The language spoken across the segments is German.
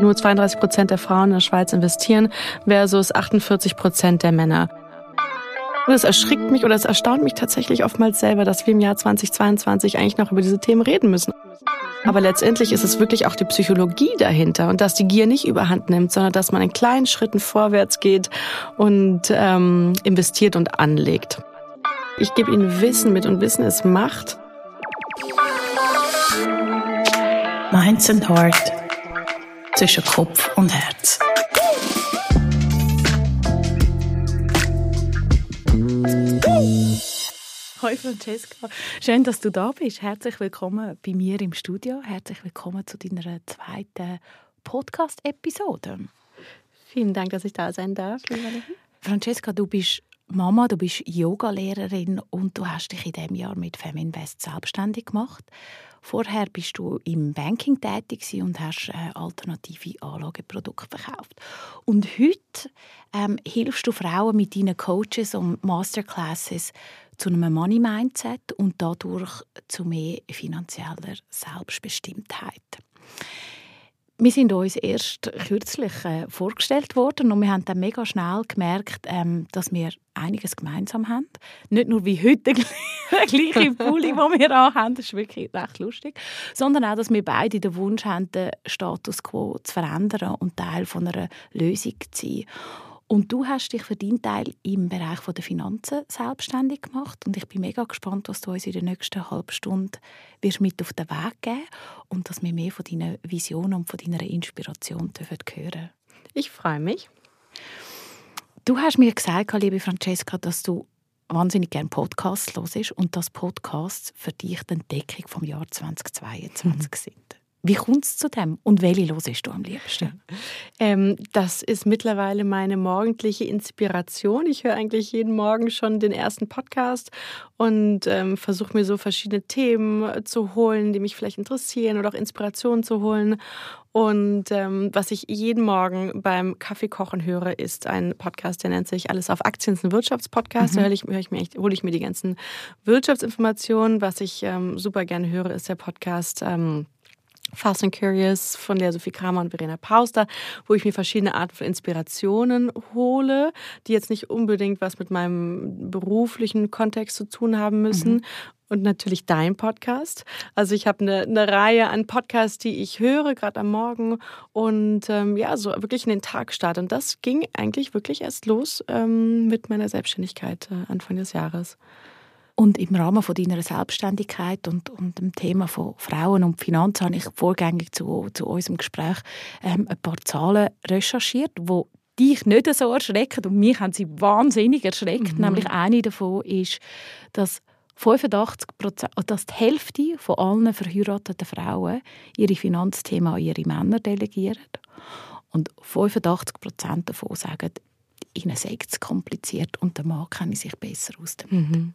Nur 32 Prozent der Frauen in der Schweiz investieren versus 48 Prozent der Männer. Und es erschrickt mich oder es erstaunt mich tatsächlich oftmals selber, dass wir im Jahr 2022 eigentlich noch über diese Themen reden müssen. Aber letztendlich ist es wirklich auch die Psychologie dahinter und dass die Gier nicht überhand nimmt, sondern dass man in kleinen Schritten vorwärts geht und ähm, investiert und anlegt. Ich gebe ihnen Wissen mit und Wissen ist Macht. Minds and Heart zwischen Kopf und Herz. Hoi Francesca, schön, dass du da bist. Herzlich willkommen bei mir im Studio. Herzlich willkommen zu deiner zweiten Podcast-Episode. Vielen Dank, dass ich da sein darf. Francesca, du bist Mama, du bist Yogalehrerin und du hast dich in diesem Jahr mit Feminvest selbstständig gemacht. Vorher bist du im Banking tätig und hast äh, alternative Anlageprodukte verkauft. Und heute ähm, hilfst du Frauen mit deinen Coaches und Masterclasses zu einem Money Mindset und dadurch zu mehr finanzieller Selbstbestimmtheit. Wir sind uns erst kürzlich äh, vorgestellt worden und wir haben dann mega schnell gemerkt, ähm, dass wir einiges gemeinsam haben. Nicht nur wie heute der gleiche Pulli, den wir haben, das ist wirklich recht lustig, sondern auch, dass wir beide den Wunsch haben, den Status quo zu verändern und Teil von einer Lösung zu sein. Und du hast dich für deinen Teil im Bereich der Finanzen selbstständig gemacht. Und ich bin mega gespannt, was du uns in der nächsten halben Stunde wirst mit auf den Weg geben und dass wir mehr von deinen Visionen und von deiner Inspiration hören Ich freue mich. Du hast mir gesagt, liebe Francesca, dass du wahnsinnig gerne Podcasts hörst und dass Podcasts für dich die Entdeckung vom Jahr 2022 mhm. sind. Wie kommt es zu dem und welche hörst du am liebsten? Ähm, das ist mittlerweile meine morgendliche Inspiration. Ich höre eigentlich jeden Morgen schon den ersten Podcast und ähm, versuche mir so verschiedene Themen zu holen, die mich vielleicht interessieren oder auch Inspirationen zu holen. Und ähm, was ich jeden Morgen beim Kaffeekochen höre, ist ein Podcast, der nennt sich Alles auf Aktien, ist ein Wirtschaftspodcast. Mhm. Da höre ich, ich mir echt, hole ich mir die ganzen Wirtschaftsinformationen. Was ich ähm, super gerne höre, ist der Podcast ähm, Fast and Curious von der Sophie Kramer und Verena Pauster, wo ich mir verschiedene Arten von Inspirationen hole, die jetzt nicht unbedingt was mit meinem beruflichen Kontext zu tun haben müssen. Mhm. Und natürlich dein Podcast. Also ich habe eine, eine Reihe an Podcasts, die ich höre, gerade am Morgen und ähm, ja, so wirklich in den Tag starte. Und das ging eigentlich wirklich erst los ähm, mit meiner Selbstständigkeit äh, Anfang des Jahres. Und im Rahmen von deiner Selbstständigkeit und, und dem Thema von Frauen und Finanzen habe ich vorgängig zu, zu unserem Gespräch ähm, ein paar Zahlen recherchiert, die dich nicht so erschrecken und mich haben sie wahnsinnig erschreckt. Mhm. Nämlich eine davon ist, dass 85 dass die Hälfte von allen verheirateten Frauen ihre Finanzthemen an ihre Männer delegieren. Und 85% davon sagen, ihnen sei es kompliziert und der Mann kenne sich besser aus. Damit. Mhm.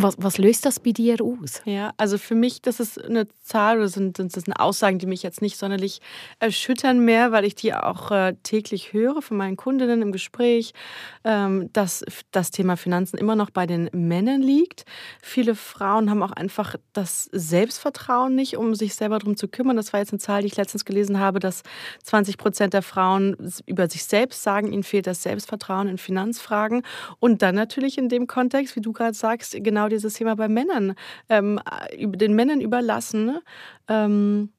Was, was, löst das bei dir aus? Ja, also für mich, das ist eine Zahl, das sind, das sind Aussagen, die mich jetzt nicht sonderlich erschüttern mehr, weil ich die auch äh, täglich höre von meinen Kundinnen im Gespräch, ähm, dass das Thema Finanzen immer noch bei den Männern liegt. Viele Frauen haben auch einfach das Selbstvertrauen nicht, um sich selber darum zu kümmern. Das war jetzt eine Zahl, die ich letztens gelesen habe, dass 20 Prozent der Frauen über sich selbst sagen, ihnen fehlt das Selbstvertrauen in Finanzfragen. Und dann natürlich in dem Kontext, wie du gerade sagst, genau genau dieses Thema bei Männern, ähm, den Männern überlassen. Ähm,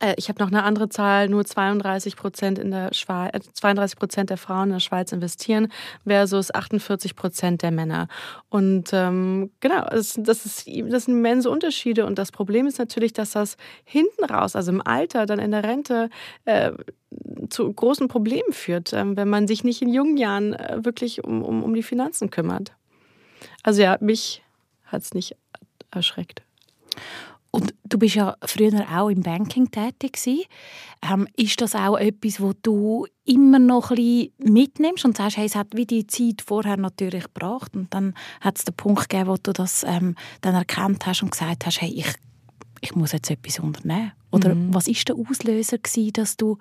äh, ich habe noch eine andere Zahl, nur 32 Prozent der äh, 32 Prozent der Frauen in der Schweiz investieren versus 48 Prozent der Männer. Und ähm, genau, das, das, ist, das sind immense Unterschiede. Und das Problem ist natürlich, dass das hinten raus, also im Alter, dann in der Rente, äh, zu großen Problemen führt, äh, wenn man sich nicht in jungen Jahren äh, wirklich um, um, um die Finanzen kümmert. Also ja, mich hat es nicht erschreckt. Und du bist ja früher auch im Banking tätig Ähm, ist das auch etwas, wo du immer noch ein bisschen mitnimmst und sagst, hey, es hat wie die Zeit vorher natürlich gebracht und dann hat es den Punkt gegeben, wo du das ähm, dann erkannt hast und gesagt hast, hey, ich, ich muss jetzt etwas unternehmen. Oder mhm. was ist der Auslöser gewesen, dass du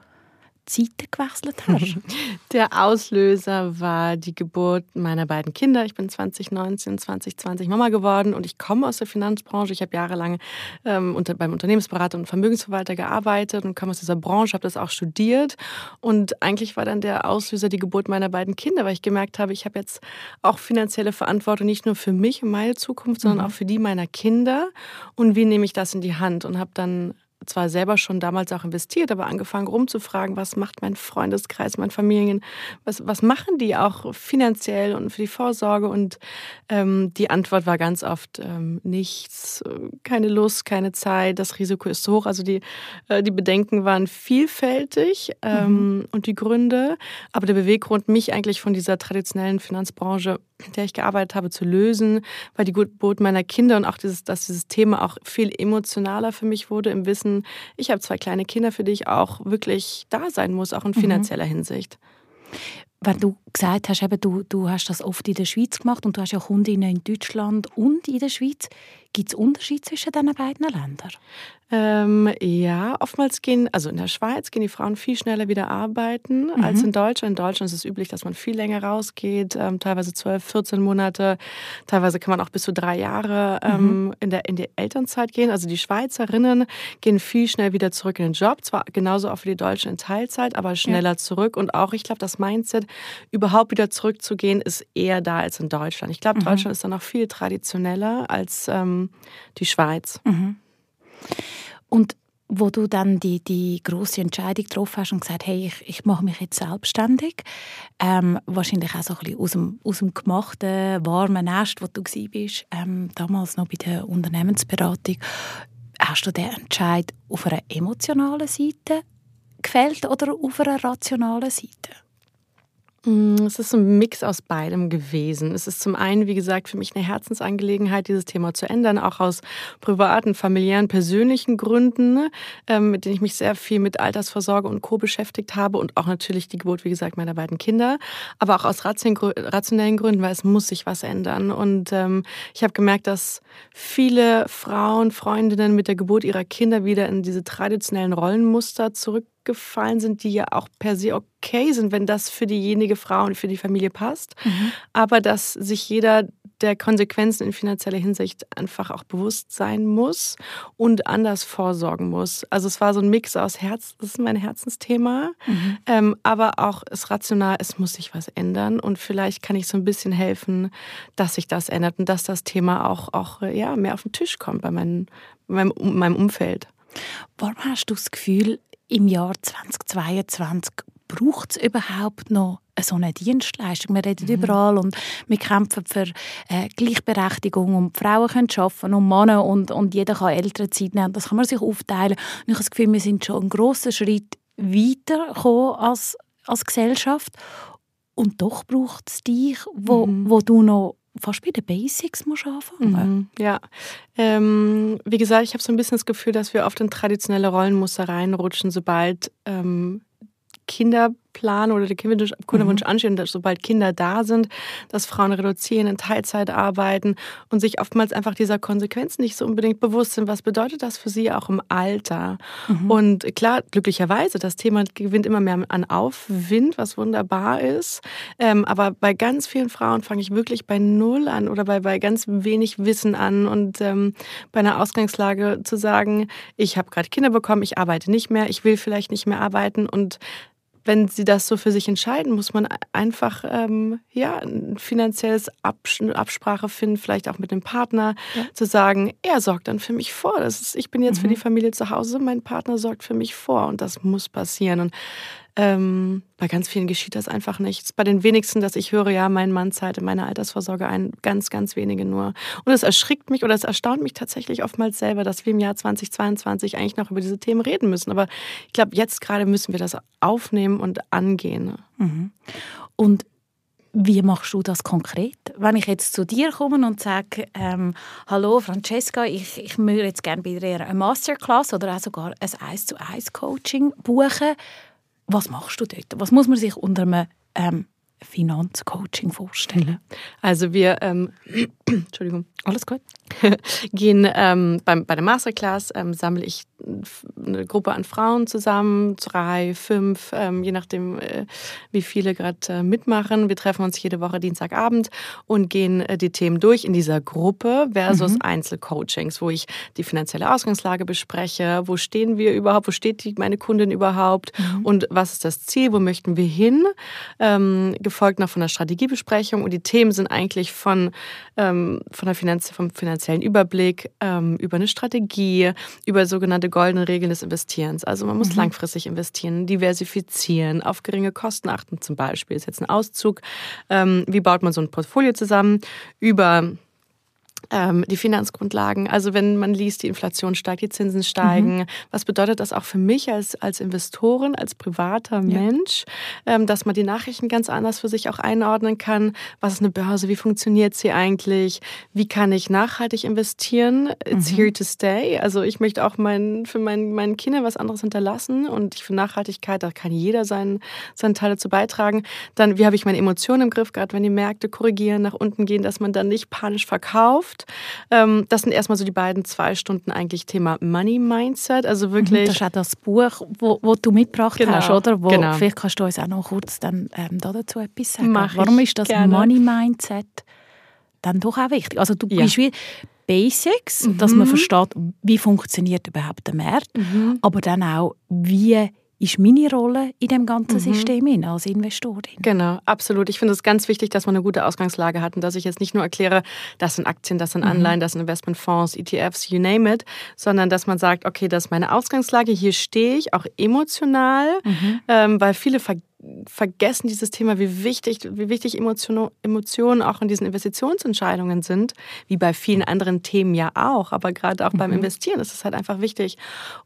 Seite gewechselt hast? Der Auslöser war die Geburt meiner beiden Kinder. Ich bin 2019, 2020 Mama geworden und ich komme aus der Finanzbranche. Ich habe jahrelang ähm, unter, beim Unternehmensberater und Vermögensverwalter gearbeitet und komme aus dieser Branche, habe das auch studiert. Und eigentlich war dann der Auslöser die Geburt meiner beiden Kinder, weil ich gemerkt habe, ich habe jetzt auch finanzielle Verantwortung nicht nur für mich und meine Zukunft, sondern mhm. auch für die meiner Kinder. Und wie nehme ich das in die Hand? Und habe dann zwar selber schon damals auch investiert, aber angefangen rumzufragen, was macht mein Freundeskreis, mein Familien, was, was machen die auch finanziell und für die Vorsorge? Und ähm, die Antwort war ganz oft ähm, nichts, keine Lust, keine Zeit, das Risiko ist hoch. Also die, äh, die Bedenken waren vielfältig ähm, mhm. und die Gründe, aber der Beweggrund, mich eigentlich von dieser traditionellen Finanzbranche in der ich gearbeitet habe, zu lösen, weil die Geburt meiner Kinder und auch dieses, dass dieses Thema auch viel emotionaler für mich wurde, im Wissen, ich habe zwei kleine Kinder, für die ich auch wirklich da sein muss, auch in mhm. finanzieller mhm. Hinsicht. Wenn du gesagt hast, eben, du, du hast das oft in der Schweiz gemacht und du hast ja Kundinnen in Deutschland und in der Schweiz, gibt es Unterschiede zwischen diesen beiden Ländern? Ähm, ja, oftmals gehen, also in der Schweiz gehen die Frauen viel schneller wieder arbeiten mhm. als in Deutschland. In Deutschland ist es üblich, dass man viel länger rausgeht, ähm, teilweise 12, 14 Monate. Teilweise kann man auch bis zu drei Jahre ähm, mhm. in, der, in die Elternzeit gehen. Also die Schweizerinnen gehen viel schnell wieder zurück in den Job. Zwar genauso auch wie die Deutschen in Teilzeit, aber schneller ja. zurück. Und auch, ich glaube, das Mindset, überhaupt wieder zurückzugehen, ist eher da als in Deutschland. Ich glaube, mhm. Deutschland ist da noch viel traditioneller als ähm, die Schweiz. Mhm. Und wo du dann die, die große Entscheidung getroffen hast und gesagt hey, ich, ich mache mich jetzt selbstständig, ähm, wahrscheinlich auch so ein bisschen aus dem, aus dem gemachten, warmen Nest, wo du warst, ähm, damals noch bei der Unternehmensberatung, hast du den Entscheid auf einer emotionalen Seite gefällt oder auf einer rationalen Seite? Mm, es ist ein Mix aus beidem gewesen. Es ist zum einen, wie gesagt, für mich eine Herzensangelegenheit, dieses Thema zu ändern, auch aus privaten, familiären, persönlichen Gründen, ähm, mit denen ich mich sehr viel mit Altersvorsorge und Co. beschäftigt habe und auch natürlich die Geburt, wie gesagt, meiner beiden Kinder, aber auch aus rationellen Gründen, weil es muss sich was ändern. Und ähm, ich habe gemerkt, dass viele Frauen, Freundinnen mit der Geburt ihrer Kinder wieder in diese traditionellen Rollenmuster zurück gefallen sind, die ja auch per se okay sind, wenn das für diejenige Frau und für die Familie passt. Mhm. Aber dass sich jeder der Konsequenzen in finanzieller Hinsicht einfach auch bewusst sein muss und anders vorsorgen muss. Also es war so ein Mix aus Herz, das ist mein Herzensthema, mhm. ähm, aber auch es rational, es muss sich was ändern und vielleicht kann ich so ein bisschen helfen, dass sich das ändert und dass das Thema auch, auch ja, mehr auf den Tisch kommt bei meinem, meinem, meinem Umfeld. Warum hast du das Gefühl, im Jahr 2022 braucht es überhaupt noch so eine Dienstleistung. Wir reden mhm. überall und wir kämpfen für äh, Gleichberechtigung und Frauen können arbeiten und Männer und, und jeder kann Elternzeit nehmen. Das kann man sich aufteilen. Und ich habe das Gefühl, wir sind schon einen grossen Schritt weitergekommen als, als Gesellschaft. Und doch braucht es dich, wo, mhm. wo du noch fast bei den Basics musst anfangen. Mhm, ja, ähm, wie gesagt, ich habe so ein bisschen das Gefühl, dass wir oft in traditionelle Rollenmuster reinrutschen, sobald ähm, Kinder Plan oder der Kinderwunsch mhm. ansteht, dass sobald Kinder da sind, dass Frauen reduzieren, in Teilzeit arbeiten und sich oftmals einfach dieser Konsequenzen nicht so unbedingt bewusst sind. Was bedeutet das für sie auch im Alter? Mhm. Und klar, glücklicherweise, das Thema gewinnt immer mehr an Aufwind, was wunderbar ist. Ähm, aber bei ganz vielen Frauen fange ich wirklich bei Null an oder bei, bei ganz wenig Wissen an und ähm, bei einer Ausgangslage zu sagen, ich habe gerade Kinder bekommen, ich arbeite nicht mehr, ich will vielleicht nicht mehr arbeiten und wenn sie das so für sich entscheiden, muss man einfach ähm, ja, ein finanzielles Abs Absprache finden, vielleicht auch mit dem Partner, ja. zu sagen, er sorgt dann für mich vor. Das ist, ich bin jetzt mhm. für die Familie zu Hause, mein Partner sorgt für mich vor und das muss passieren. Und ähm, bei ganz vielen geschieht das einfach nicht. Bei den wenigsten, dass ich höre, ja, mein Mann zahlt in meine Altersvorsorge ein, ganz, ganz wenige nur. Und es erschrickt mich oder es erstaunt mich tatsächlich oftmals selber, dass wir im Jahr 2022 eigentlich noch über diese Themen reden müssen. Aber ich glaube, jetzt gerade müssen wir das aufnehmen und angehen. Mhm. Und wie machst du das konkret? Wenn ich jetzt zu dir komme und sage, ähm, hallo Francesca, ich, ich würde jetzt gerne bei dir eine Masterclass oder auch sogar ein 1 zu 1 Coaching buchen, was machst du dort? Was muss man sich unter einem ähm, Finanzcoaching vorstellen? Also wir, ähm, Entschuldigung, alles gut, gehen ähm, beim, bei der Masterclass ähm, sammle ich eine Gruppe an Frauen zusammen, drei, fünf, ähm, je nachdem, äh, wie viele gerade äh, mitmachen. Wir treffen uns jede Woche Dienstagabend und gehen äh, die Themen durch in dieser Gruppe versus mhm. Einzelcoachings, wo ich die finanzielle Ausgangslage bespreche. Wo stehen wir überhaupt? Wo steht die, meine Kundin überhaupt? Mhm. Und was ist das Ziel? Wo möchten wir hin? Ähm, gefolgt noch von der Strategiebesprechung. Und die Themen sind eigentlich von, ähm, von der Finanz vom finanziellen Überblick ähm, über eine Strategie, über sogenannte goldene Regeln des Investierens. Also man muss mhm. langfristig investieren, diversifizieren, auf geringe Kosten achten zum Beispiel. Das ist jetzt ein Auszug. Ähm, wie baut man so ein Portfolio zusammen? Über ähm, die Finanzgrundlagen. Also wenn man liest, die Inflation steigt, die Zinsen steigen. Mhm. Was bedeutet das auch für mich als, als Investorin, als privater ja. Mensch, ähm, dass man die Nachrichten ganz anders für sich auch einordnen kann? Was ist eine Börse? Wie funktioniert sie eigentlich? Wie kann ich nachhaltig investieren? It's mhm. here to stay. Also ich möchte auch mein, für mein, meinen Kinder was anderes hinterlassen und ich finde Nachhaltigkeit, da kann jeder seinen, seinen Teil dazu beitragen. Dann, wie habe ich meine Emotionen im Griff, gerade wenn die Märkte korrigieren, nach unten gehen, dass man dann nicht panisch verkauft Zukunft. Ähm, das sind erstmal so die beiden zwei Stunden eigentlich Thema Money Mindset. Also wirklich. Das ist auch das Buch, wo, wo du mitgebracht genau, hast, oder? Wo, genau. Vielleicht kannst du uns auch noch kurz dann, ähm, dazu etwas sagen. Mach Warum ist das gerne. Money Mindset dann doch auch wichtig? Also du ja. bist wie Basics, mhm. dass man versteht, wie funktioniert überhaupt der Markt, mhm. aber dann auch, wie ist meine Rolle in dem ganzen mhm. System als Investorin. Genau, absolut. Ich finde es ganz wichtig, dass man eine gute Ausgangslage hat und dass ich jetzt nicht nur erkläre, das sind Aktien, das sind mhm. Anleihen, das sind Investmentfonds, ETFs, you name it, sondern dass man sagt, okay, das ist meine Ausgangslage, hier stehe ich, auch emotional, mhm. ähm, weil viele vergessen, vergessen dieses Thema, wie wichtig, wie wichtig Emotionen, Emotionen auch in diesen Investitionsentscheidungen sind, wie bei vielen anderen Themen ja auch, aber gerade auch mhm. beim Investieren ist es halt einfach wichtig.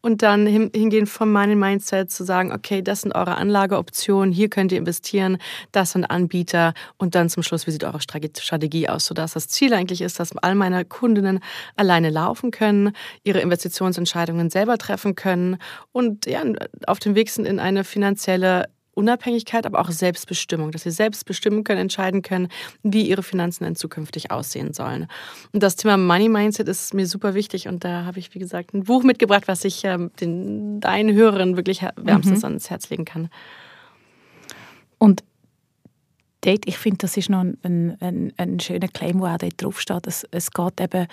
Und dann hingehen von meinem Mindset zu sagen, okay, das sind eure Anlageoptionen, hier könnt ihr investieren, das sind Anbieter und dann zum Schluss, wie sieht eure Strategie aus, sodass das Ziel eigentlich ist, dass all meine Kundinnen alleine laufen können, ihre Investitionsentscheidungen selber treffen können und ja, auf dem Weg sind in eine finanzielle Unabhängigkeit, aber auch Selbstbestimmung, dass sie selbst bestimmen können, entscheiden können, wie ihre Finanzen dann zukünftig aussehen sollen. Und das Thema Money Mindset ist mir super wichtig und da habe ich, wie gesagt, ein Buch mitgebracht, was ich ähm, den, deinen Hörern wirklich wärmstens mhm. ans Herz legen kann. Und dort, ich finde, das ist noch ein, ein, ein, schöner Claim, der auch dort draufsteht. Es, es geht eben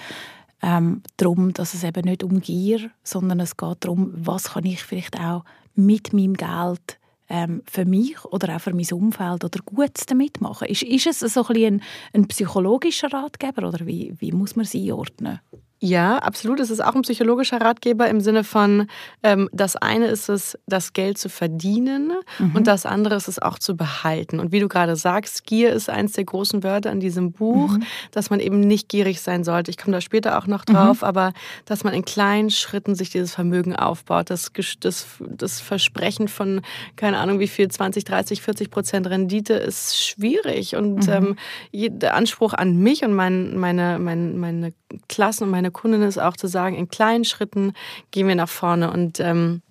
ähm, darum, dass es eben nicht um Gier, sondern es geht darum, was kann ich vielleicht auch mit meinem Geld ähm, für mich oder auch für mein Umfeld oder Gutes damit machen? Ist, ist es so ein, ein, ein psychologischer Ratgeber oder wie, wie muss man sie einordnen? Ja, absolut. Es ist auch ein psychologischer Ratgeber im Sinne von, ähm, das eine ist es, das Geld zu verdienen mhm. und das andere ist es auch zu behalten. Und wie du gerade sagst, Gier ist eins der großen Wörter in diesem Buch, mhm. dass man eben nicht gierig sein sollte. Ich komme da später auch noch drauf, mhm. aber dass man in kleinen Schritten sich dieses Vermögen aufbaut. Das, das, das Versprechen von, keine Ahnung wie viel, 20, 30, 40 Prozent Rendite ist schwierig. Und mhm. ähm, der Anspruch an mich und mein, meine, meine, meine Klassen und meine meine Kundin ist auch zu sagen, in kleinen Schritten gehen wir nach vorne. Und ähm,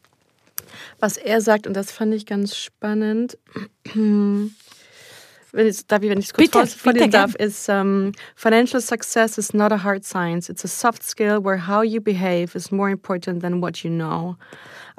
was er sagt, und das fand ich ganz spannend, wenn ich, darf ich, wenn ich es kurz bitte, vorlesen darf, ist um, Financial success is not a hard science. It's a soft skill where how you behave is more important than what you know.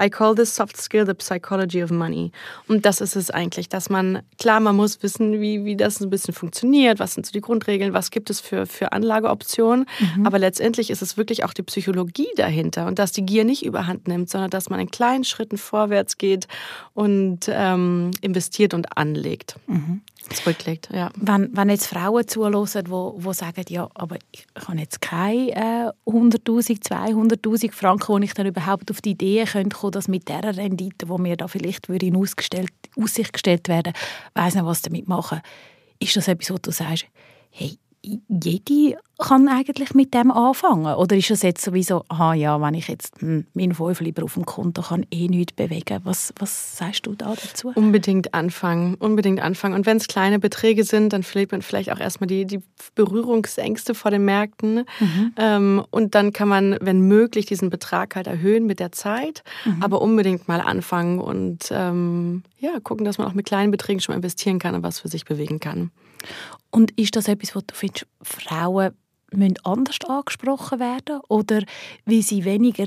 I call this soft skill the psychology of money. Und das ist es eigentlich, dass man, klar, man muss wissen, wie, wie das ein bisschen funktioniert, was sind so die Grundregeln, was gibt es für, für Anlageoptionen. Mhm. Aber letztendlich ist es wirklich auch die Psychologie dahinter und dass die Gier nicht überhand nimmt, sondern dass man in kleinen Schritten vorwärts geht und ähm, investiert und anlegt. Mhm zurücklegt. Ja. Wenn, wenn jetzt Frauen zuhören, die wo, wo sagen, ja, aber ich habe jetzt keine äh, 100'000, 200'000 Franken, wo ich dann überhaupt auf die Idee könnte kommen, dass mit dieser Rendite, die mir da vielleicht würde in Aussicht gestellt werden, weiss nicht, was damit machen. Ist das etwas, wo du sagst, hey, jede kann eigentlich mit dem anfangen? Oder ist es jetzt sowieso, aha, ja, wenn ich jetzt hm, meinen Fünf lieber auf dem Konto kann, eh nichts bewegen? Was, was sagst du da dazu? Unbedingt anfangen, unbedingt anfangen. Und wenn es kleine Beträge sind, dann verliert man vielleicht auch erstmal die, die Berührungsängste vor den Märkten. Mhm. Ähm, und dann kann man, wenn möglich, diesen Betrag halt erhöhen mit der Zeit, mhm. aber unbedingt mal anfangen und ähm, ja, gucken, dass man auch mit kleinen Beträgen schon investieren kann und was für sich bewegen kann. Und ist das etwas, was du findest, Frauen müssen anders angesprochen werden oder wie sie weniger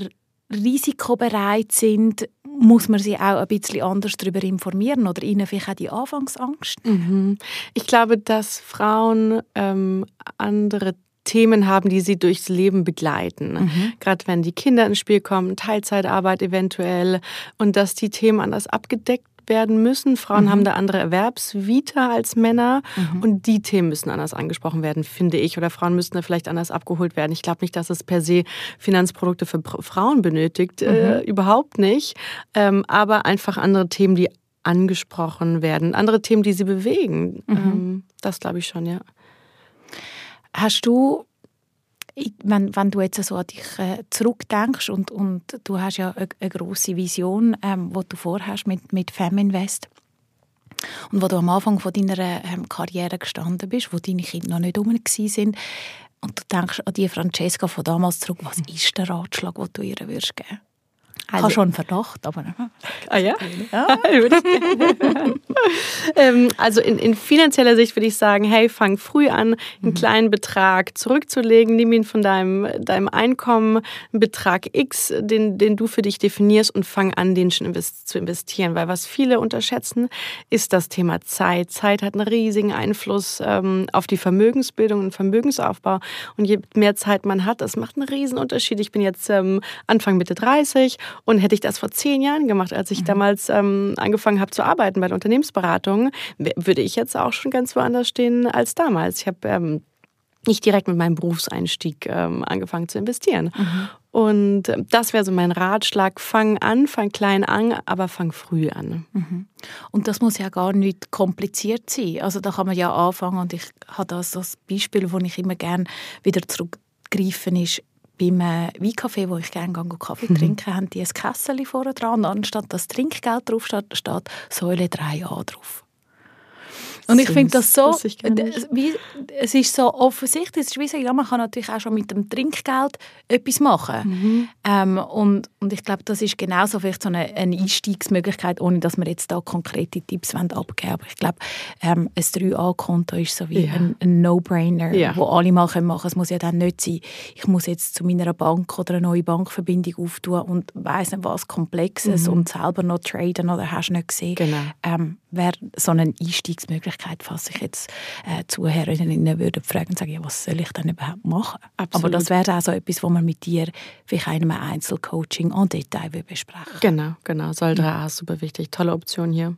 risikobereit sind, muss man sie auch ein bisschen anders darüber informieren oder ihnen vielleicht auch die Anfangsangst mhm. Ich glaube, dass Frauen ähm, andere Themen haben, die sie durchs Leben begleiten. Mhm. Gerade wenn die Kinder ins Spiel kommen, Teilzeitarbeit eventuell und dass die Themen anders abgedeckt werden müssen. Frauen mhm. haben da andere Erwerbsvita als Männer mhm. und die Themen müssen anders angesprochen werden, finde ich. Oder Frauen müssen da vielleicht anders abgeholt werden. Ich glaube nicht, dass es per se Finanzprodukte für Frauen benötigt, äh, mhm. äh, überhaupt nicht. Ähm, aber einfach andere Themen, die angesprochen werden, andere Themen, die sie bewegen. Mhm. Ähm, das glaube ich schon, ja. Hast du, wenn, wenn du jetzt so an dich äh, zurückdenkst und, und du hast ja eine, eine grosse Vision, ähm, die du vorhast mit, mit Feminvest und wo du am Anfang von deiner ähm, Karriere gestanden bist, wo deine Kinder noch nicht rum sind und du denkst an die Francesca von damals zurück, was ist der Ratschlag, den du ihr würdest geben also, habe schon einen Verdacht, aber... Ah ja? ja. ähm, also in, in, finanzieller Sicht würde ich sagen, hey, fang früh an, einen mhm. kleinen Betrag zurückzulegen, nimm ihn von deinem, deinem Einkommen, einen Betrag X, den, den du für dich definierst und fang an, den schon invest zu investieren. Weil was viele unterschätzen, ist das Thema Zeit. Zeit hat einen riesigen Einfluss ähm, auf die Vermögensbildung und Vermögensaufbau. Und je mehr Zeit man hat, das macht einen riesen Unterschied. Ich bin jetzt ähm, Anfang Mitte 30 und hätte ich das vor zehn Jahren gemacht, als ich mhm. damals ähm, angefangen habe zu arbeiten bei der Unternehmensberatung, würde ich jetzt auch schon ganz woanders stehen als damals. Ich habe ähm, nicht direkt mit meinem Berufseinstieg ähm, angefangen zu investieren. Mhm. Und ähm, das wäre so mein Ratschlag. Fang an, fang klein an, aber fang früh an. Mhm. Und das muss ja gar nicht kompliziert sein. Also da kann man ja anfangen und ich habe das als Beispiel, wo ich immer gerne wieder zurückgreifen ist, beim äh, Weincafé, wo ich gerne Kaffee mhm. trinke, haben die ein Kessel vorne dran. Anstatt dass Trinkgeld drauf steht, steht Säule 3a drauf. Und ich finde das so, wie, es ist so offensichtlich, es ist wie sagen, ja, man kann natürlich auch schon mit dem Trinkgeld etwas machen. Mhm. Ähm, und, und ich glaube, das ist genauso vielleicht so eine, eine, Einstiegsmöglichkeit, ohne dass wir jetzt da konkrete Tipps abgeben wollen. Aber ich glaube, ähm, ein 3A-Konto ist so wie ja. ein, ein No-Brainer, ja. wo alle mal machen können. Es muss ja dann nicht sein, ich muss jetzt zu meiner Bank oder eine neue Bankverbindung auftun und weiss nicht was Komplexes mhm. und selber noch traden oder hast du nicht gesehen. Genau. Ähm, Wäre so eine Einstiegsmöglichkeit Möglichkeit, falls sich jetzt äh, Zuhörerinnen würden fragen und sagen, ja, was soll ich denn überhaupt machen? Absolut. Aber das wäre auch so etwas, wo man mit dir vielleicht einem Einzelcoaching en Detail besprechen Genau, genau. Soll ja. super wichtig. Tolle Option hier.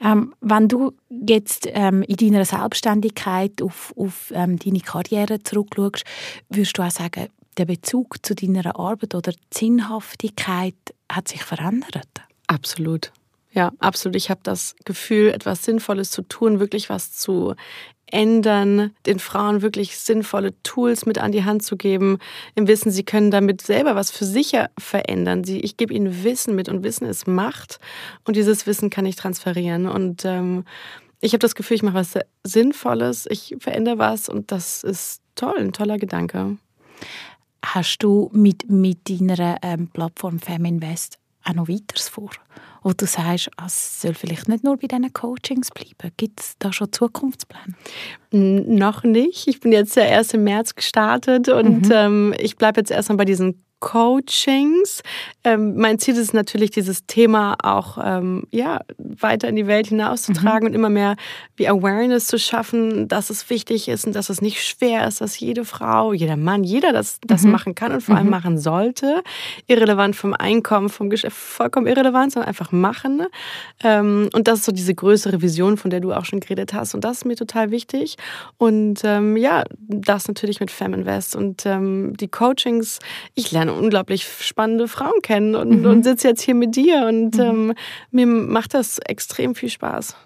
Ähm, wenn du jetzt ähm, in deiner Selbstständigkeit auf, auf ähm, deine Karriere zurückschaust, würdest du auch sagen, der Bezug zu deiner Arbeit oder die Sinnhaftigkeit hat sich verändert? Absolut. Ja, absolut. Ich habe das Gefühl, etwas Sinnvolles zu tun, wirklich was zu ändern, den Frauen wirklich sinnvolle Tools mit an die Hand zu geben, im Wissen, sie können damit selber was für sich verändern. Sie, ich gebe ihnen Wissen mit und Wissen ist Macht und dieses Wissen kann ich transferieren. Und ähm, ich habe das Gefühl, ich mache was Sinnvolles, ich verändere was und das ist toll, ein toller Gedanke. Hast du mit, mit deiner ähm, Plattform Feminvest auch noch weiteres vor? Wo du sagst, ah, es soll vielleicht nicht nur bei diesen Coachings bleiben? Gibt es da schon Zukunftspläne? Noch nicht. Ich bin jetzt ja erst im März gestartet und mhm. ähm, ich bleibe jetzt erstmal bei diesen Coachings. Ähm, mein Ziel ist natürlich, dieses Thema auch ähm, ja, weiter in die Welt hinauszutragen mhm. und immer mehr wie Awareness zu schaffen, dass es wichtig ist und dass es nicht schwer ist, dass jede Frau, jeder Mann, jeder das, das mhm. machen kann und vor allem mhm. machen sollte. Irrelevant vom Einkommen, vom Geschäft, vollkommen irrelevant, sondern einfach machen. Ähm, und das ist so diese größere Vision, von der du auch schon geredet hast. Und das ist mir total wichtig. Und ähm, ja, das natürlich mit Feminvest und ähm, die Coachings. Ich lerne unglaublich spannende Frauen kennen und, mhm. und sitze jetzt hier mit dir und mhm. ähm, mir macht das extrem viel Spaß.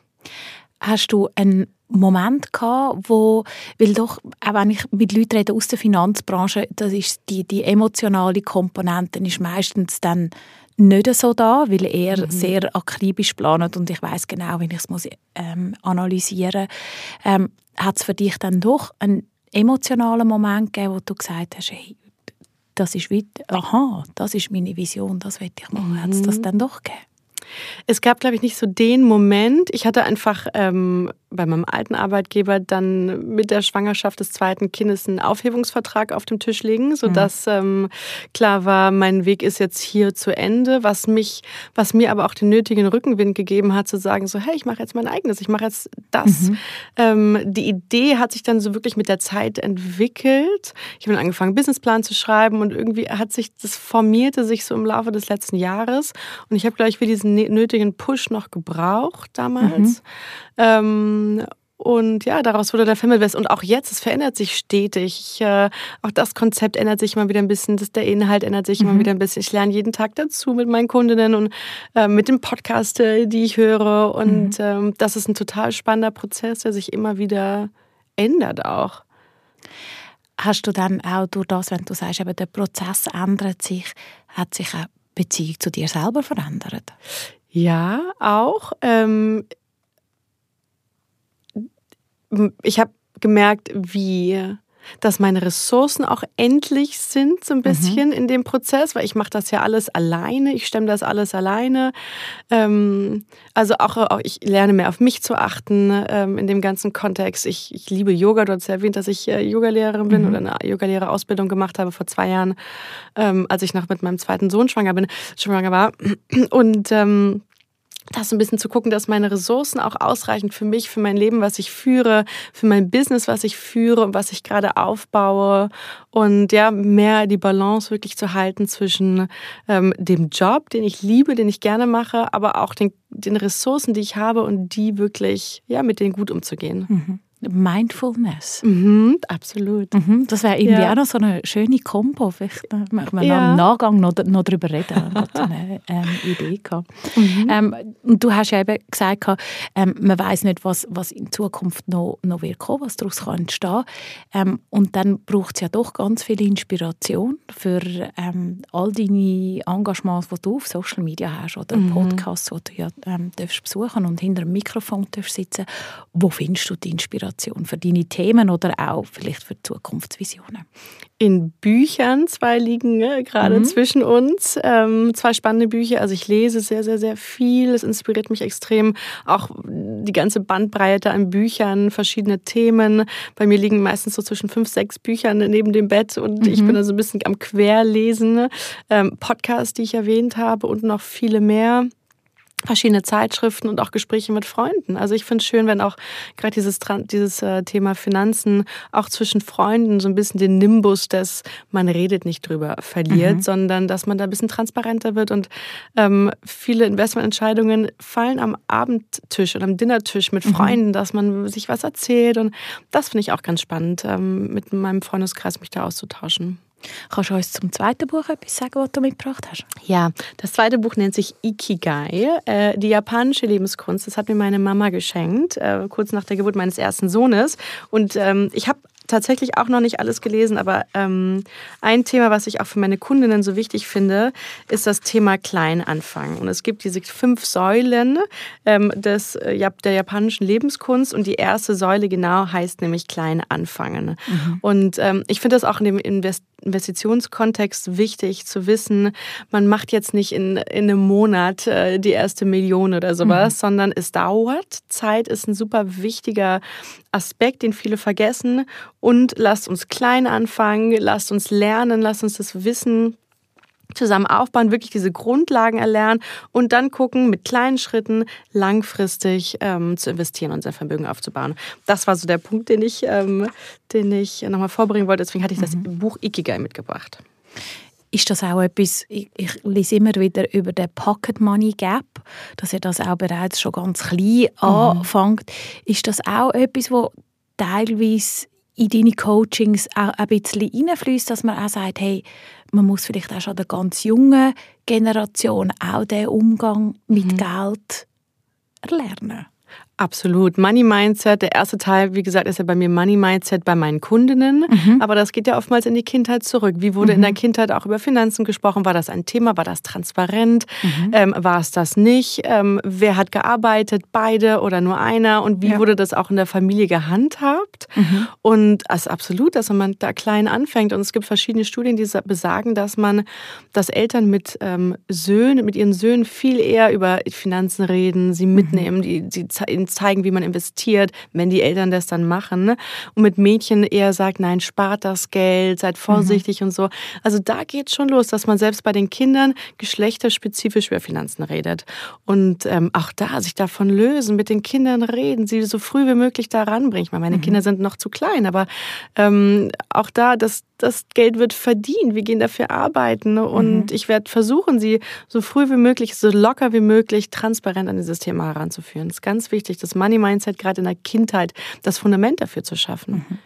Hast du einen Moment gehabt, wo, weil doch, auch wenn ich mit Leuten rede aus der Finanzbranche, das ist die, die emotionale Komponente ist meistens dann nicht so da, weil er mhm. sehr akribisch plant und ich weiß genau, wenn ich es muss ähm, analysieren, ähm, hat es für dich dann doch einen emotionalen Moment gegeben, wo du gesagt hast, hey, das ist wie, aha, das ist meine Vision, das will ich machen. Mhm. Hat es das dann doch gegeben? Es gab, glaube ich, nicht so den Moment. Ich hatte einfach ähm, bei meinem alten Arbeitgeber dann mit der Schwangerschaft des zweiten Kindes einen Aufhebungsvertrag auf dem Tisch legen, sodass mhm. ähm, klar war, mein Weg ist jetzt hier zu Ende, was mich, was mir aber auch den nötigen Rückenwind gegeben hat, zu sagen, so, hey, ich mache jetzt mein eigenes, ich mache jetzt das. Mhm. Ähm, die Idee hat sich dann so wirklich mit der Zeit entwickelt. Ich habe dann angefangen, Businessplan zu schreiben und irgendwie hat sich, das formierte sich so im Laufe des letzten Jahres. Und ich habe, glaube ich, für diesen nötigen Push noch gebraucht damals. Mhm. Ähm, und ja, daraus wurde der Family Und auch jetzt, es verändert sich stetig. Äh, auch das Konzept ändert sich immer wieder ein bisschen. Das, der Inhalt ändert sich mhm. immer wieder ein bisschen. Ich lerne jeden Tag dazu mit meinen Kundinnen und äh, mit dem Podcast, äh, die ich höre. Und mhm. ähm, das ist ein total spannender Prozess, der sich immer wieder ändert auch. Hast du dann auch durch das, wenn du sagst, eben der Prozess ändert sich, hat sich auch die Beziehung zu dir selber verändert? Ja, auch. Ähm, ich habe gemerkt, wie dass meine Ressourcen auch endlich sind, so ein bisschen mhm. in dem Prozess, weil ich mache das ja alles alleine, ich stemme das alles alleine. Ähm, also auch, auch, ich lerne mehr auf mich zu achten ähm, in dem ganzen Kontext. Ich, ich liebe Yoga, du hast ja erwähnt, dass ich äh, Yogalehrerin bin mhm. oder eine Yogalehrerausbildung gemacht habe vor zwei Jahren, ähm, als ich noch mit meinem zweiten Sohn schwanger bin, schwanger war. Und ähm, das ein bisschen zu gucken, dass meine Ressourcen auch ausreichen für mich, für mein Leben, was ich führe, für mein Business, was ich führe und was ich gerade aufbaue. Und ja, mehr die Balance wirklich zu halten zwischen ähm, dem Job, den ich liebe, den ich gerne mache, aber auch den, den Ressourcen, die ich habe und die wirklich, ja, mit denen gut umzugehen. Mhm. Mindfulness. Mhm, absolut. Mhm, das wäre irgendwie ja. auch noch so eine schöne Kombo. Vielleicht äh, machen wir ja. im Nachgang noch, noch darüber reden. Ich hatte eine ähm, Idee. Gehabt. Mhm. Ähm, du hast ja eben gesagt, ähm, man weiß nicht, was, was in Zukunft noch, noch wird kommen, was daraus kann entstehen ähm, Und dann braucht es ja doch ganz viel Inspiration für ähm, all deine Engagements, die du auf Social Media hast oder mhm. Podcasts, die du ja ähm, darfst besuchen und hinter dem Mikrofon darfst sitzen. Wo findest du die Inspiration? Inspiration für deine Themen oder auch vielleicht für Zukunftsvisionen? In Büchern, zwei liegen äh, gerade mhm. zwischen uns, ähm, zwei spannende Bücher. Also ich lese sehr, sehr, sehr viel. Es inspiriert mich extrem. Auch die ganze Bandbreite an Büchern, verschiedene Themen. Bei mir liegen meistens so zwischen fünf, sechs Büchern neben dem Bett und mhm. ich bin da so ein bisschen am Querlesen. Ähm, Podcasts, die ich erwähnt habe und noch viele mehr verschiedene Zeitschriften und auch Gespräche mit Freunden. Also ich finde es schön, wenn auch gerade dieses, dieses äh, Thema Finanzen auch zwischen Freunden so ein bisschen den Nimbus des man redet nicht drüber verliert, mhm. sondern dass man da ein bisschen transparenter wird und ähm, viele Investmententscheidungen fallen am Abendtisch oder am Dinnertisch mit mhm. Freunden, mhm. dass man sich was erzählt und das finde ich auch ganz spannend, ähm, mit meinem Freundeskreis mich da auszutauschen. Kannst du uns zum zweiten Buch etwas sagen, was du mitgebracht hast? Ja, das zweite Buch nennt sich Ikigai, äh, die japanische Lebenskunst. Das hat mir meine Mama geschenkt, äh, kurz nach der Geburt meines ersten Sohnes. Und ähm, ich habe tatsächlich auch noch nicht alles gelesen, aber ähm, ein Thema, was ich auch für meine Kundinnen so wichtig finde, ist das Thema Kleinanfang. Und es gibt diese fünf Säulen ähm, des, äh, der japanischen Lebenskunst und die erste Säule genau heißt nämlich klein anfangen. Mhm. Und ähm, ich finde das auch in dem Invest Investitionskontext wichtig zu wissen, man macht jetzt nicht in, in einem Monat äh, die erste Million oder sowas, mhm. sondern es dauert. Zeit ist ein super wichtiger Aspekt, den viele vergessen. Und lasst uns klein anfangen, lasst uns lernen, lasst uns das Wissen zusammen aufbauen, wirklich diese Grundlagen erlernen und dann gucken, mit kleinen Schritten langfristig ähm, zu investieren und sein Vermögen aufzubauen. Das war so der Punkt, den ich, ähm, den ich nochmal vorbringen wollte. Deswegen hatte ich das mhm. Buch Ikigai mitgebracht. Ist das auch etwas, ich, ich lese immer wieder über den Pocket Money Gap, dass er das auch bereits schon ganz klein mhm. anfängt. Ist das auch etwas, wo teilweise in deine Coachings auch ein bisschen reinfließt, dass man auch sagt, hey, man muss vielleicht auch schon der ganz jungen Generation auch den Umgang mit mhm. Geld erlernen. Absolut. Money Mindset, der erste Teil, wie gesagt, ist ja bei mir Money Mindset bei meinen Kundinnen. Mhm. Aber das geht ja oftmals in die Kindheit zurück. Wie wurde mhm. in der Kindheit auch über Finanzen gesprochen? War das ein Thema? War das transparent? Mhm. Ähm, war es das nicht? Ähm, wer hat gearbeitet? Beide oder nur einer? Und wie ja. wurde das auch in der Familie gehandhabt? Mhm. Und es ist absolut, dass man da klein anfängt. Und es gibt verschiedene Studien, die besagen, dass man, dass Eltern mit ähm, Söhnen, mit ihren Söhnen viel eher über Finanzen reden, sie mhm. mitnehmen, die, die zeigen, wie man investiert, wenn die Eltern das dann machen. Ne? Und mit Mädchen eher sagt, nein, spart das Geld, seid vorsichtig mhm. und so. Also da geht schon los, dass man selbst bei den Kindern geschlechterspezifisch über Finanzen redet. Und ähm, auch da sich davon lösen, mit den Kindern reden, sie so früh wie möglich da ranbringen. Ich meine, meine mhm. Kinder sind noch zu klein, aber ähm, auch da, das, das Geld wird verdient. Wir gehen dafür arbeiten ne? und mhm. ich werde versuchen, sie so früh wie möglich, so locker wie möglich, transparent an dieses Thema heranzuführen. Es ist ganz wichtig, das Money Mindset gerade in der Kindheit, das Fundament dafür zu schaffen. Mhm.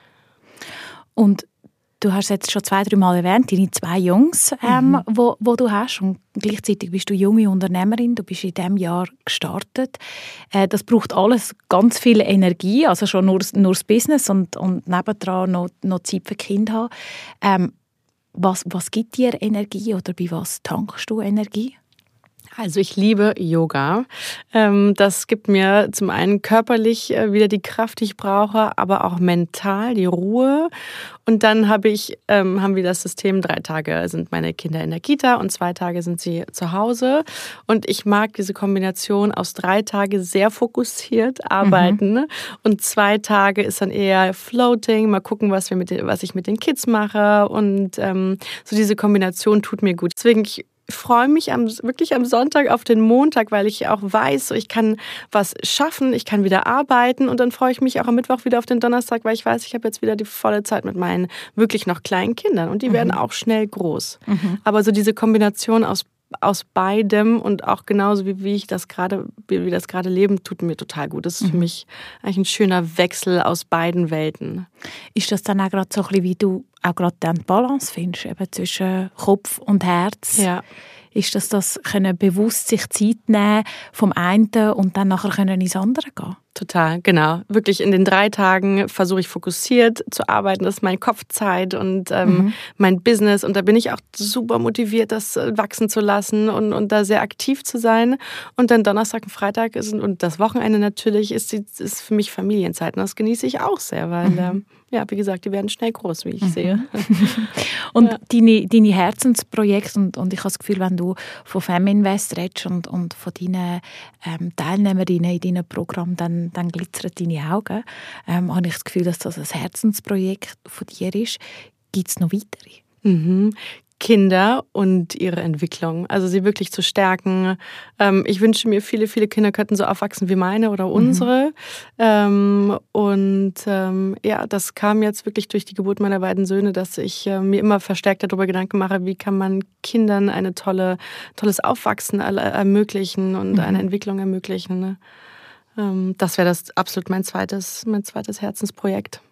Und Du hast jetzt schon zwei, drei Mal erwähnt, deine zwei Jungs, ähm, mhm. wo, wo du hast. Und gleichzeitig bist du junge Unternehmerin. Du bist in diesem Jahr gestartet. Äh, das braucht alles ganz viel Energie, also schon nur, nur das Business und, und nebendran noch, noch Zeit für Kinder haben. Ähm, was, was gibt dir Energie oder bei was tankst du Energie? Also ich liebe Yoga. Ähm, das gibt mir zum einen körperlich äh, wieder die Kraft, die ich brauche, aber auch mental die Ruhe. Und dann habe ich, ähm, haben wir das System, drei Tage sind meine Kinder in der Kita und zwei Tage sind sie zu Hause. Und ich mag diese Kombination aus drei Tage sehr fokussiert arbeiten mhm. und zwei Tage ist dann eher Floating, mal gucken, was, wir mit den, was ich mit den Kids mache. Und ähm, so diese Kombination tut mir gut. Deswegen, ich freue mich am, wirklich am Sonntag auf den Montag, weil ich auch weiß, ich kann was schaffen, ich kann wieder arbeiten und dann freue ich mich auch am Mittwoch wieder auf den Donnerstag, weil ich weiß, ich habe jetzt wieder die volle Zeit mit meinen wirklich noch kleinen Kindern und die mhm. werden auch schnell groß. Mhm. Aber so diese Kombination aus aus beidem und auch genauso wie, wie ich das gerade, wie, wie das gerade leben, tut mir total gut. Das ist für mhm. mich eigentlich ein schöner Wechsel aus beiden Welten. Ist das dann auch gerade so ein bisschen, wie du auch gerade dann die Balance findest, eben zwischen Kopf und Herz? Ja ist das das können bewusst sich Zeit nehmen vom einen und dann nachher können ins andere gehen. Total, genau. Wirklich in den drei Tagen versuche ich fokussiert zu arbeiten. Das ist meine Kopfzeit und ähm, mhm. mein Business. Und da bin ich auch super motiviert, das äh, wachsen zu lassen und, und da sehr aktiv zu sein. Und dann Donnerstag und Freitag ist, und das Wochenende natürlich ist, ist für mich Familienzeit. Und das genieße ich auch sehr, weil mhm. ähm, ja, wie gesagt, die werden schnell groß, wie ich mhm. sehe. und ja. deine, deine Herzensprojekte, und, und ich habe das Gefühl, wenn du von Feminvest redest und, und von deinen ähm, Teilnehmerinnen in deinem Programm, dann, dann glitzern deine Augen. Ähm, habe ich das Gefühl, dass das ein Herzensprojekt von dir ist. Gibt es noch weitere? Mhm. Kinder und ihre Entwicklung. Also sie wirklich zu stärken. Ähm, ich wünsche mir, viele, viele Kinder könnten so aufwachsen wie meine oder mhm. unsere. Mhm. und ähm, ja, das kam jetzt wirklich durch die Geburt meiner beiden Söhne, dass ich äh, mir immer verstärkt darüber Gedanken mache, wie kann man Kindern ein tolle, tolles Aufwachsen ermöglichen und mhm. eine Entwicklung ermöglichen. Ne? das wäre das absolut mein zweites, mein zweites Herzensprojekt.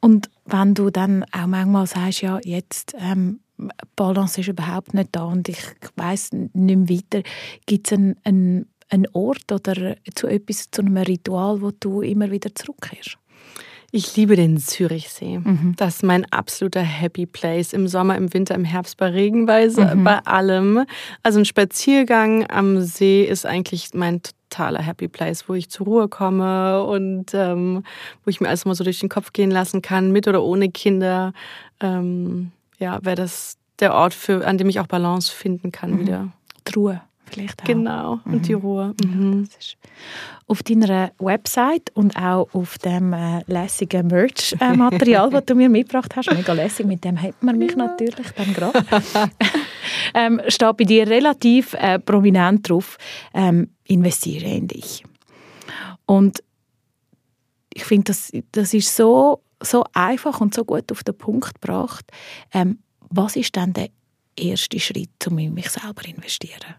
Und wenn du dann auch manchmal sagst, ja, jetzt ähm, Balance ist überhaupt nicht da und ich weiß nicht mehr weiter. Gibt es einen, einen, einen Ort oder zu etwas, zu einem Ritual, wo du immer wieder zurückkehrst? Ich liebe den Zürichsee. Mhm. Das ist mein absoluter Happy Place. Im Sommer, im Winter, im Herbst, bei Regenweise, mhm. bei allem. Also ein Spaziergang am See ist eigentlich mein totaler Happy Place, wo ich zur Ruhe komme und ähm, wo ich mir alles mal so durch den Kopf gehen lassen kann, mit oder ohne Kinder. Ähm, ja, wäre das der Ort, für, an dem ich auch Balance finden kann mhm. wieder. Die Ruhe vielleicht auch. Genau, mhm. und die Ruhe. Mhm. Ja, auf deiner Website und auch auf dem äh, lässigen Merch-Material, das du mir mitgebracht hast, mega lässig, mit dem hat man mich ja. natürlich dann gerade, ähm, steht bei dir relativ äh, prominent drauf, ähm, investiere in dich. Und ich finde, das, das ist so so einfach und so gut auf den Punkt gebracht. Ähm, was ist dann der erste Schritt, um in mich selber zu investieren?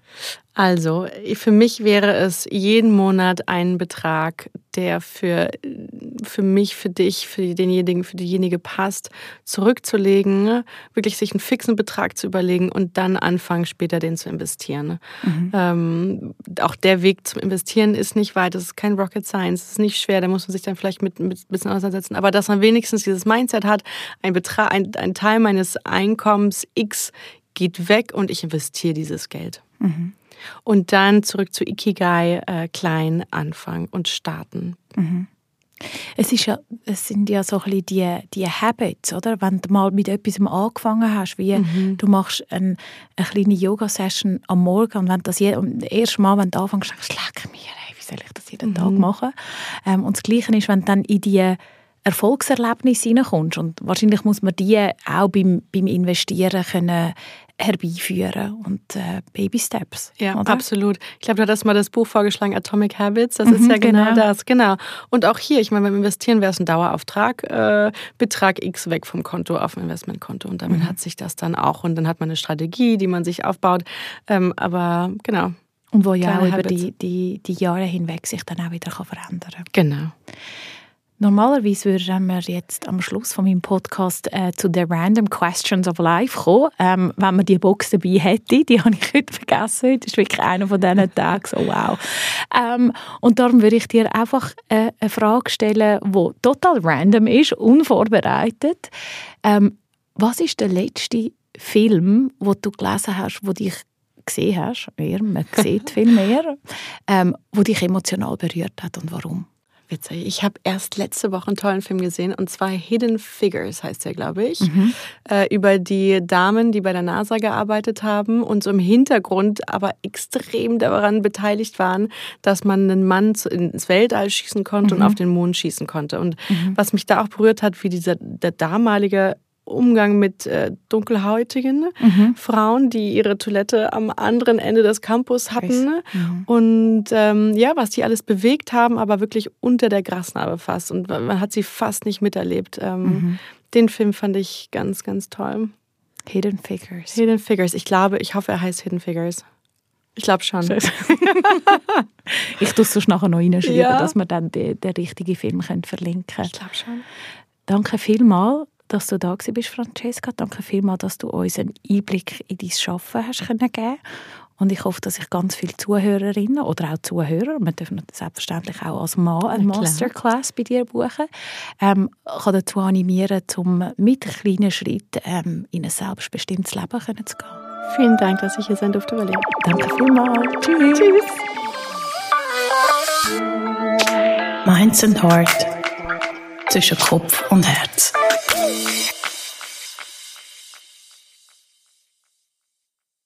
Also, für mich wäre es jeden Monat ein Betrag, der für, für mich, für dich, für denjenigen, für diejenige passt, zurückzulegen, wirklich sich einen fixen Betrag zu überlegen und dann anfangen, später den zu investieren. Mhm. Ähm, auch der Weg zum Investieren ist nicht weit, das ist kein Rocket Science, es ist nicht schwer, da muss man sich dann vielleicht mit, mit ein bisschen auseinandersetzen. Aber dass man wenigstens dieses Mindset hat, ein Betrag, ein, ein Teil meines Einkommens X geht weg und ich investiere dieses Geld. Mhm. Und dann zurück zu Ikigai, äh, klein anfangen und starten. Mhm. Es, ist ja, es sind ja so ein bisschen die, die Habits, oder? Wenn du mal mit etwas angefangen hast, wie mhm. du machst ein, eine kleine Yoga-Session am Morgen und wenn das je, das erste Mal, wenn du anfängst, denkst du, leck mir, ey, soll ich das jeden mhm. Tag machen? Ähm, und das Gleiche ist, wenn du dann in die Erfolgserlebnisse hineinkommst und wahrscheinlich muss man die auch beim, beim Investieren können herbeiführen und äh, Baby Steps. Ja, oder? absolut. Ich glaube, du hast mal das Buch vorgeschlagen, Atomic Habits. Das mhm, ist ja genau, genau, das. Genau. Und auch hier, ich meine, beim Investieren wäre es ein Dauerauftrag, äh, Betrag X weg vom Konto auf ein Investmentkonto. Und damit mhm. hat sich das dann auch. Und dann hat man eine Strategie, die man sich aufbaut. Ähm, aber genau. Und wo ja auch über die, die, die Jahre hinweg sich dann auch wieder kann verändern kann. Genau. Normalerweise würden wir jetzt am Schluss von meinem Podcast äh, zu den Random Questions of Life kommen, ähm, wenn man die Box dabei hätte. Die habe ich heute vergessen. Das ist wirklich einer von diesen Tagen. So, wow. Ähm, und darum würde ich dir einfach äh, eine Frage stellen, die total random ist, unvorbereitet. Ähm, was ist der letzte Film, wo du gelesen hast, wo dich gesehen hast, mehr, man sieht viel mehr, ähm, wo dich emotional berührt hat und warum? Witzig. Ich habe erst letzte Woche einen tollen Film gesehen und zwar Hidden Figures heißt der, glaube ich, mhm. äh, über die Damen, die bei der NASA gearbeitet haben und so im Hintergrund aber extrem daran beteiligt waren, dass man einen Mann ins Weltall schießen konnte mhm. und auf den Mond schießen konnte. Und mhm. was mich da auch berührt hat, wie dieser der damalige Umgang mit äh, dunkelhäutigen mhm. Frauen, die ihre Toilette am anderen Ende des Campus hatten. Mhm. Und ähm, ja, was die alles bewegt haben, aber wirklich unter der Grasnarbe fast. Und man hat sie fast nicht miterlebt. Ähm, mhm. Den Film fand ich ganz, ganz toll. Hidden Figures. Hidden Figures. Ich glaube, ich hoffe, er heißt Hidden Figures. Ich glaube schon. ich tue es nachher noch reinschreiben, ja. dass wir dann den, den richtigen Film verlinken können. Ich glaube schon. Danke vielmals dass du da bist, Francesca. Danke vielmals, dass du uns einen Einblick in dein Arbeiten hast können geben und ich hoffe, dass ich ganz viele Zuhörerinnen oder auch Zuhörer, wir dürfen selbstverständlich auch als Mann eine Masterclass bei dir buchen, ähm, kann dazu animieren, um mit kleinen Schritten ähm, in ein selbstbestimmtes Leben zu gehen. Vielen Dank, dass ich hier sein durfte, Valérie. Danke vielmals. Tschüss. Tschüss. Minds and Heart zwischen Kopf und Herz.